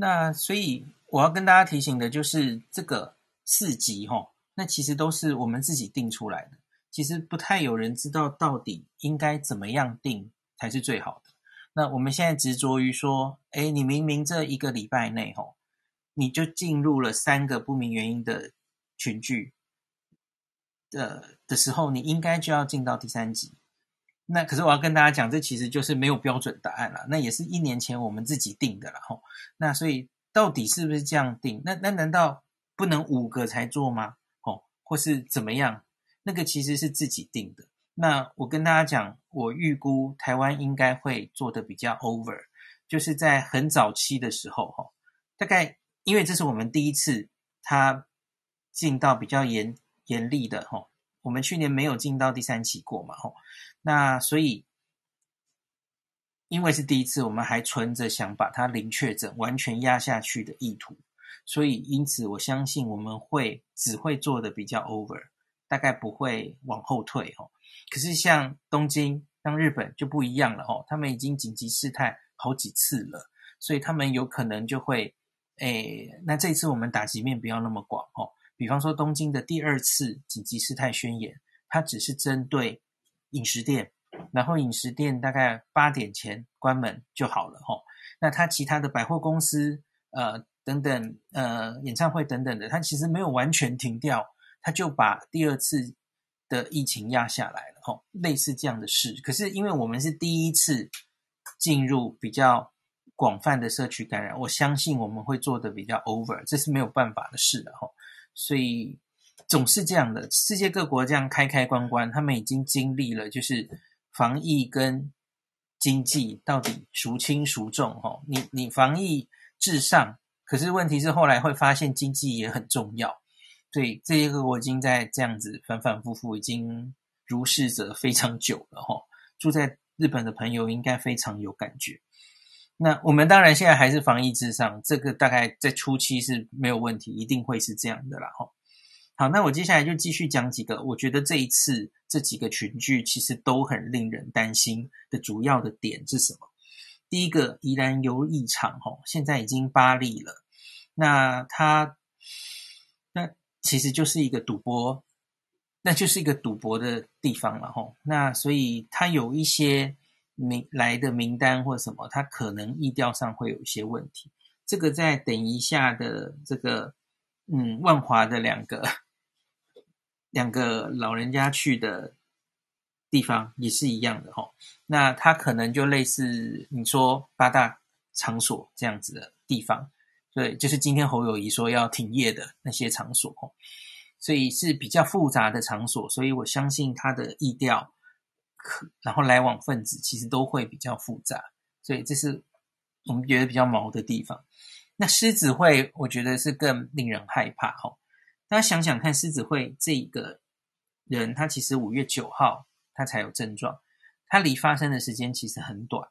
那所以我要跟大家提醒的就是这个四级哈，那其实都是我们自己定出来的，其实不太有人知道到底应该怎么样定才是最好的。那我们现在执着于说，哎，你明明这一个礼拜内哈，你就进入了三个不明原因的群聚的的时候，你应该就要进到第三级。那可是我要跟大家讲，这其实就是没有标准答案了。那也是一年前我们自己定的了。吼。那所以到底是不是这样定？那那难道不能五个才做吗？哦，或是怎么样？那个其实是自己定的。那我跟大家讲，我预估台湾应该会做的比较 over，就是在很早期的时候，哈，大概因为这是我们第一次他进到比较严严厉的，哈，我们去年没有进到第三期过嘛，吼。那所以，因为是第一次，我们还存着想把它零确诊完全压下去的意图，所以因此我相信我们会只会做的比较 over，大概不会往后退哦。可是像东京、像日本就不一样了哦，他们已经紧急事态好几次了，所以他们有可能就会，诶，那这次我们打击面不要那么广哦。比方说东京的第二次紧急事态宣言，它只是针对。饮食店，然后饮食店大概八点前关门就好了吼。那他其他的百货公司，呃等等，呃演唱会等等的，他其实没有完全停掉，他就把第二次的疫情压下来了吼。类似这样的事，可是因为我们是第一次进入比较广泛的社区感染，我相信我们会做得比较 over，这是没有办法的事的吼。所以。总是这样的，世界各国这样开开关关，他们已经经历了，就是防疫跟经济到底孰轻孰重？哈，你你防疫至上，可是问题是后来会发现经济也很重要，所以这些各国已经在这样子反反复复，已经如是者非常久了。哈，住在日本的朋友应该非常有感觉。那我们当然现在还是防疫至上，这个大概在初期是没有问题，一定会是这样的啦。哈。好，那我接下来就继续讲几个，我觉得这一次这几个群聚其实都很令人担心的主要的点是什么？第一个，宜兰游艺场，吼，现在已经八例了，那它那其实就是一个赌博，那就是一个赌博的地方了，吼，那所以它有一些名来的名单或什么，它可能疫调上会有一些问题，这个在等一下的这个嗯万华的两个。两个老人家去的地方也是一样的哈，那他可能就类似你说八大场所这样子的地方，对，就是今天侯友宜说要停业的那些场所哈，所以是比较复杂的场所，所以我相信他的意调，可然后来往分子其实都会比较复杂，所以这是我们觉得比较毛的地方。那狮子会，我觉得是更令人害怕哈。大家想想看，狮子会这一个人，他其实五月九号他才有症状，他离发生的时间其实很短。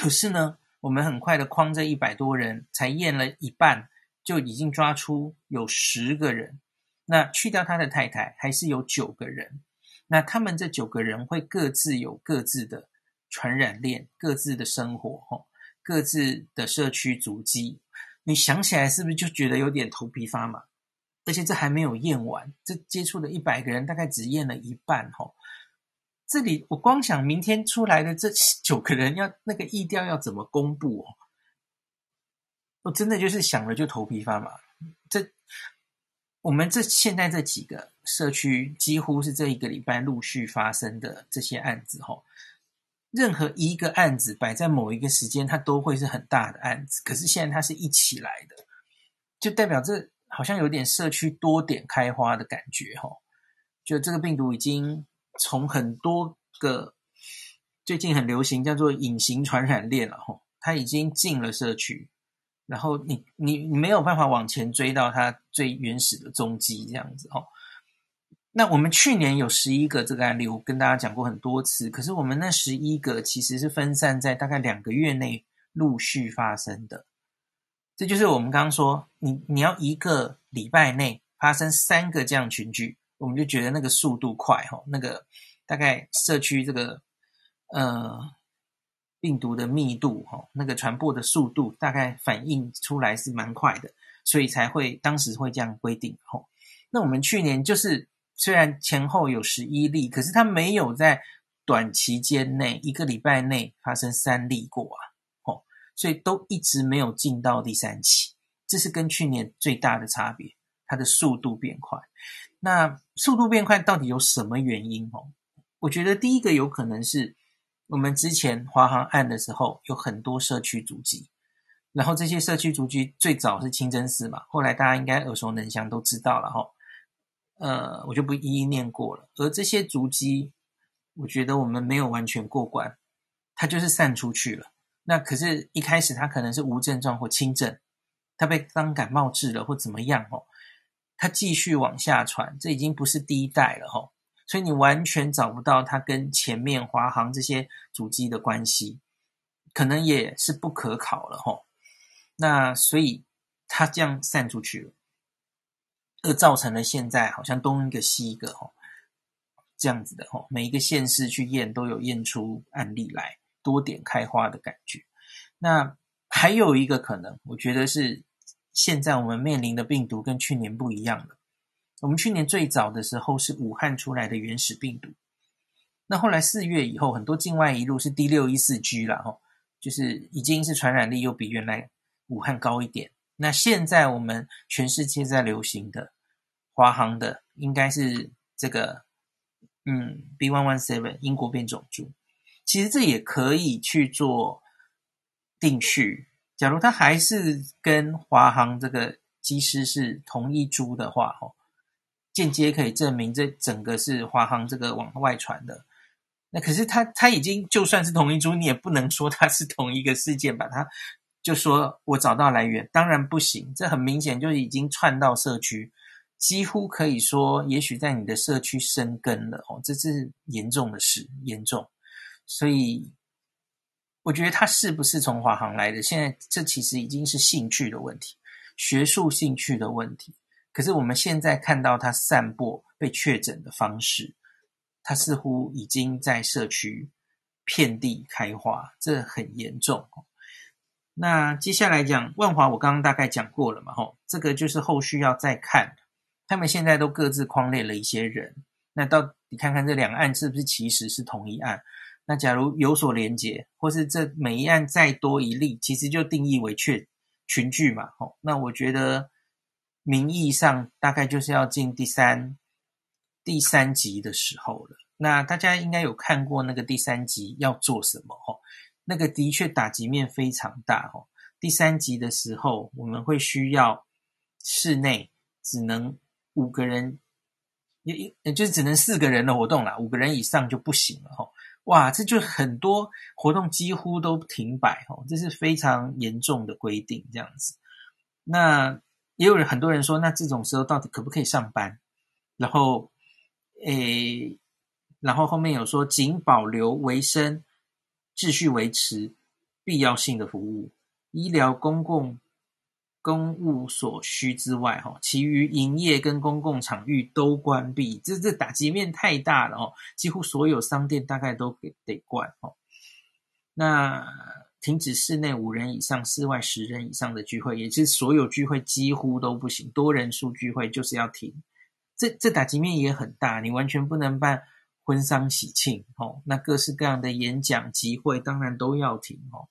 可是呢，我们很快的框这一百多人，才验了一半，就已经抓出有十个人。那去掉他的太太，还是有九个人。那他们这九个人会各自有各自的传染链，各自的生活，吼，各自的社区足迹。你想起来是不是就觉得有点头皮发麻？而且这还没有验完，这接触的一百个人大概只验了一半哦。这里我光想明天出来的这九个人要那个疫调要怎么公布哦？我真的就是想了就头皮发麻。这我们这现在这几个社区几乎是这一个礼拜陆续发生的这些案子吼，任何一个案子摆在某一个时间，它都会是很大的案子。可是现在它是一起来的，就代表这。好像有点社区多点开花的感觉哈，就这个病毒已经从很多个最近很流行叫做隐形传染链了哈，它已经进了社区，然后你你你没有办法往前追到它最原始的踪迹这样子哦。那我们去年有十一个这个案例，我跟大家讲过很多次，可是我们那十一个其实是分散在大概两个月内陆续发生的。这就是我们刚刚说，你你要一个礼拜内发生三个这样群聚，我们就觉得那个速度快哈，那个大概社区这个呃病毒的密度，哈，那个传播的速度，大概反映出来是蛮快的，所以才会当时会这样规定。吼，那我们去年就是虽然前后有十一例，可是它没有在短期间内一个礼拜内发生三例过啊，所以都一直没有进到第三期，这是跟去年最大的差别，它的速度变快。那速度变快到底有什么原因？哦，我觉得第一个有可能是。我们之前华航案的时候，有很多社区足迹，然后这些社区足迹最早是清真寺嘛，后来大家应该耳熟能详，都知道了哈。呃，我就不一一念过了。而这些足迹，我觉得我们没有完全过关，它就是散出去了。那可是，一开始它可能是无症状或轻症，它被当感冒治了或怎么样哦，它继续往下传，这已经不是第一代了哈。所以你完全找不到它跟前面华航这些主机的关系，可能也是不可考了吼。那所以它这样散出去了，而造成了现在好像东一个西一个吼，这样子的吼，每一个县市去验都有验出案例来，多点开花的感觉。那还有一个可能，我觉得是现在我们面临的病毒跟去年不一样了。我们去年最早的时候是武汉出来的原始病毒，那后来四月以后，很多境外一路是 D 六一四 G 了哈，就是已经是传染力又比原来武汉高一点。那现在我们全世界在流行的华航的应该是这个嗯 B one one seven 英国变种株，其实这也可以去做定序。假如他还是跟华航这个机师是同一株的话，哦。间接可以证明这整个是华航这个往外传的，那可是他他已经就算是同一株，你也不能说它是同一个事件，把它就说我找到来源，当然不行，这很明显就已经串到社区，几乎可以说，也许在你的社区生根了哦，这是严重的事，严重，所以我觉得他是不是从华航来的，现在这其实已经是兴趣的问题，学术兴趣的问题。可是我们现在看到他散播被确诊的方式，他似乎已经在社区遍地开花，这很严重。那接下来讲万华，我刚刚大概讲过了嘛，吼，这个就是后续要再看。他们现在都各自框列了一些人，那到底看看这两案是不是其实是同一案？那假如有所连结，或是这每一案再多一例，其实就定义为确群聚嘛，吼，那我觉得。名义上大概就是要进第三第三级的时候了。那大家应该有看过那个第三级要做什么？吼，那个的确打击面非常大。吼，第三级的时候，我们会需要室内只能五个人，也也就是只能四个人的活动啦，五个人以上就不行了。吼，哇，这就很多活动几乎都停摆。哦，这是非常严重的规定，这样子。那。也有人很多人说，那这种时候到底可不可以上班？然后，诶，然后后面有说，仅保留维生、秩序维持、必要性的服务、医疗、公共公务所需之外，哈，其余营业跟公共场域都关闭。这这打击面太大了哦，几乎所有商店大概都给得关哦。那。停止室内五人以上、室外十人以上的聚会，也是所有聚会几乎都不行。多人数聚会就是要停，这这打击面也很大。你完全不能办婚丧喜庆，哦，那各式各样的演讲集会当然都要停，哦。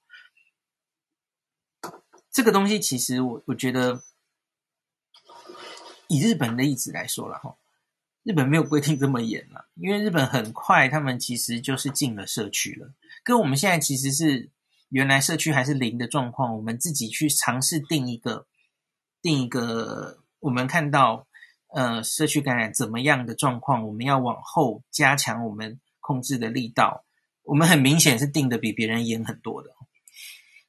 这个东西其实我我觉得，以日本的例子来说了，哈，日本没有规定这么严了，因为日本很快他们其实就是进了社区了，跟我们现在其实是。原来社区还是零的状况，我们自己去尝试定一个，定一个，我们看到，呃，社区感染怎么样的状况，我们要往后加强我们控制的力道。我们很明显是定的比别人严很多的。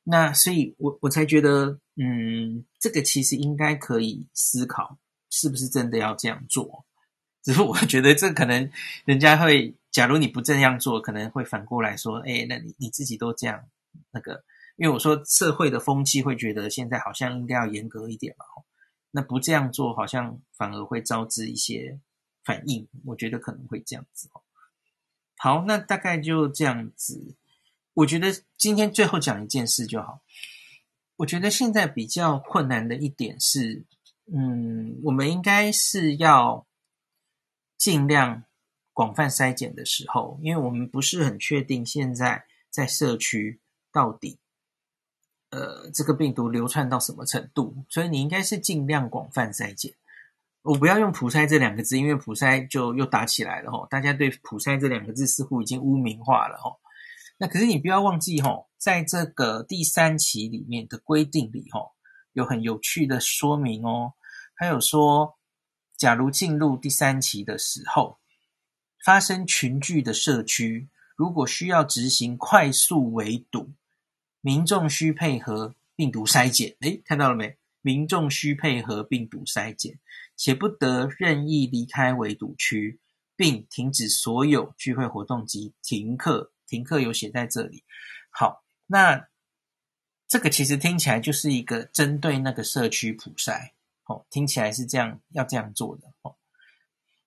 那所以我我才觉得，嗯，这个其实应该可以思考，是不是真的要这样做？只是我觉得这可能人家会，假如你不这样做，可能会反过来说，哎，那你你自己都这样。那个，因为我说社会的风气会觉得现在好像应该要严格一点嘛，那不这样做好像反而会招致一些反应，我觉得可能会这样子哦。好，那大概就这样子。我觉得今天最后讲一件事就好。我觉得现在比较困难的一点是，嗯，我们应该是要尽量广泛筛检的时候，因为我们不是很确定现在在社区到底，呃，这个病毒流窜到什么程度，所以你应该是尽量广泛筛检。我不要用普筛这两个字，因为普筛就又打起来了吼，大家对普筛这两个字似乎已经污名化了吼。那可是你不要忘记吼，在这个第三期里面的规定里吼，有很有趣的说明哦。还有说，假如进入第三期的时候，发生群聚的社区，如果需要执行快速围堵，民众需配合病毒筛检。诶，看到了没？民众需配合病毒筛检，且不得任意离开围堵区，并停止所有聚会活动及停课。停课有写在这里，好，那这个其实听起来就是一个针对那个社区普筛，哦，听起来是这样，要这样做的，哦，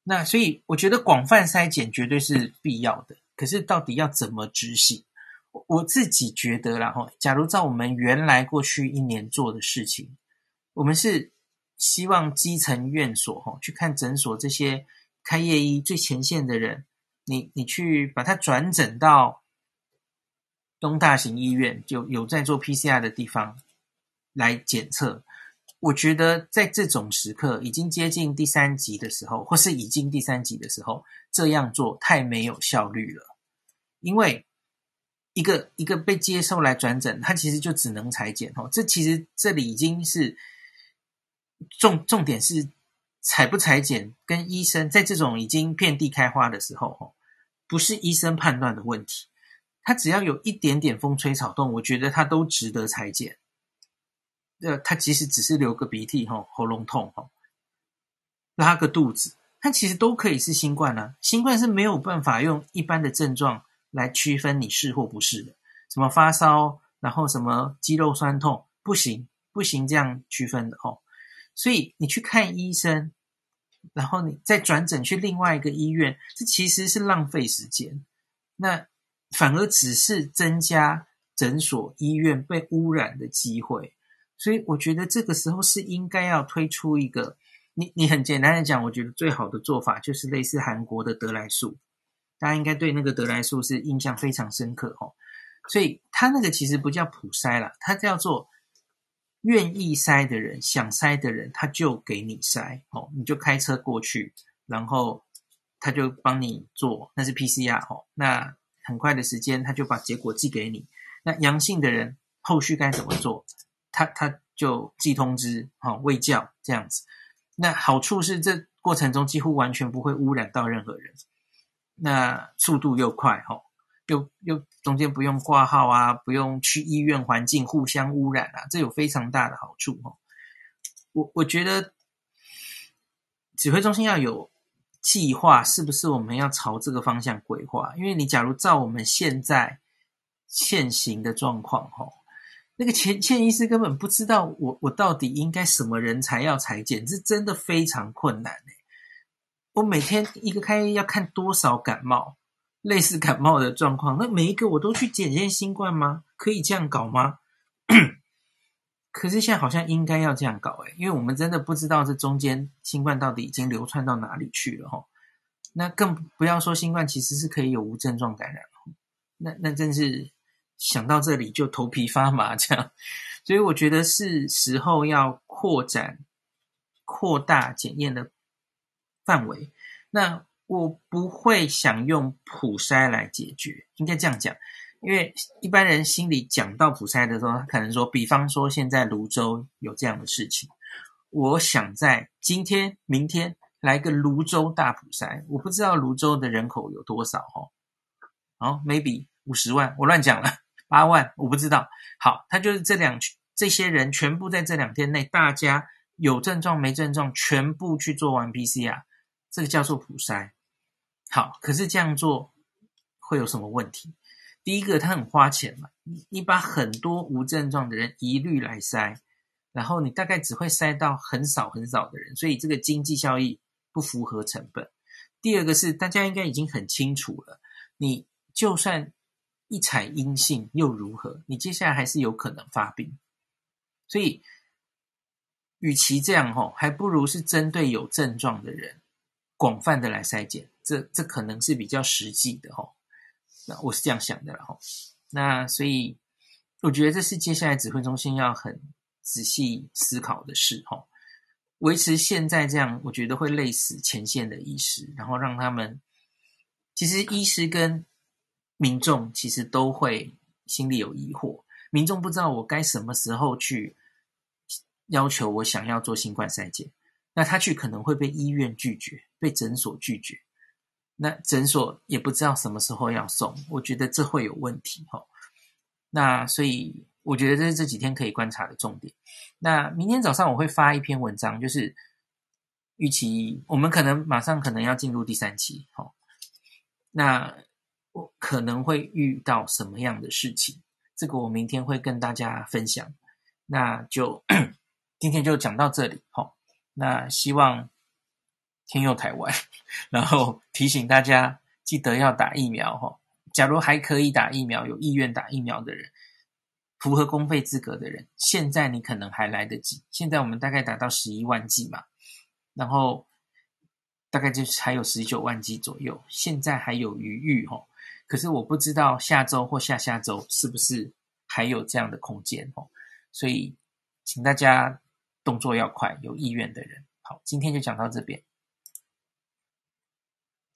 那所以我觉得广泛筛检绝对是必要的，可是到底要怎么执行？我，我自己觉得啦，哈，假如照我们原来过去一年做的事情，我们是希望基层院所，哈，去看诊所这些开业医最前线的人。你你去把它转诊到东大型医院，就有在做 PCR 的地方来检测。我觉得在这种时刻，已经接近第三级的时候，或是已经第三级的时候，这样做太没有效率了。因为一个一个被接受来转诊，他其实就只能裁剪哦。这其实这里已经是重重点是裁不裁剪，跟医生在这种已经遍地开花的时候，不是医生判断的问题，他只要有一点点风吹草动，我觉得他都值得裁剪。呃，他即使只是流个鼻涕、吼喉咙痛、吼拉个肚子，他其实都可以是新冠啊。新冠是没有办法用一般的症状来区分你是或不是的，什么发烧，然后什么肌肉酸痛，不行，不行这样区分的哦。所以你去看医生。然后你再转诊去另外一个医院，这其实是浪费时间，那反而只是增加诊所医院被污染的机会。所以我觉得这个时候是应该要推出一个，你你很简单的讲，我觉得最好的做法就是类似韩国的得来速，大家应该对那个得来速是印象非常深刻哦。所以他那个其实不叫普筛啦，他叫做。愿意筛的人，想筛的人，他就给你筛哦，你就开车过去，然后他就帮你做，那是 PCR 哦，那很快的时间他就把结果寄给你。那阳性的人后续该怎么做？他他就寄通知，哦，未教这样子。那好处是这过程中几乎完全不会污染到任何人，那速度又快哦。又又中间不用挂号啊，不用去医院环境互相污染啊，这有非常大的好处哦。我我觉得指挥中心要有计划，是不是我们要朝这个方向规划？因为你假如照我们现在现行的状况，哈，那个前线医师根本不知道我我到底应该什么人才要裁剪，这真的非常困难欸。我每天一个开要看多少感冒？类似感冒的状况，那每一个我都去检验新冠吗？可以这样搞吗？可是现在好像应该要这样搞诶，因为我们真的不知道这中间新冠到底已经流窜到哪里去了齁。那更不要说新冠其实是可以有无症状感染，那那真是想到这里就头皮发麻这样。所以我觉得是时候要扩展、扩大检验的范围。那。我不会想用普筛来解决，应该这样讲，因为一般人心里讲到普筛的时候，他可能说，比方说现在泸州有这样的事情，我想在今天、明天来个泸州大普筛，我不知道泸州的人口有多少哦，哦，maybe 五十万，我乱讲了，八万，我不知道。好，他就是这两这些人全部在这两天内，大家有症状没症状，全部去做完 PCR，这个叫做普筛。好，可是这样做会有什么问题？第一个，它很花钱嘛。你你把很多无症状的人一律来筛，然后你大概只会筛到很少很少的人，所以这个经济效益不符合成本。第二个是大家应该已经很清楚了，你就算一采阴性又如何？你接下来还是有可能发病。所以，与其这样吼，还不如是针对有症状的人，广泛的来筛检，这这可能是比较实际的吼。那我是这样想的了吼。那所以，我觉得这是接下来指挥中心要很仔细思考的事吼。维持现在这样，我觉得会累死前线的医师，然后让他们，其实医师跟民众其实都会心里有疑惑，民众不知道我该什么时候去要求我想要做新冠筛检，那他去可能会被医院拒绝，被诊所拒绝，那诊所也不知道什么时候要送，我觉得这会有问题哈，那所以。我觉得这是这几天可以观察的重点。那明天早上我会发一篇文章，就是预期我们可能马上可能要进入第三期，好，那我可能会遇到什么样的事情？这个我明天会跟大家分享。那就 今天就讲到这里，好，那希望天佑台湾，然后提醒大家记得要打疫苗，哈，假如还可以打疫苗，有意愿打疫苗的人。符合公费资格的人，现在你可能还来得及。现在我们大概达到十一万剂嘛，然后大概就是还有十九万剂左右，现在还有余裕吼。可是我不知道下周或下下周是不是还有这样的空间哦，所以请大家动作要快，有意愿的人。好，今天就讲到这边。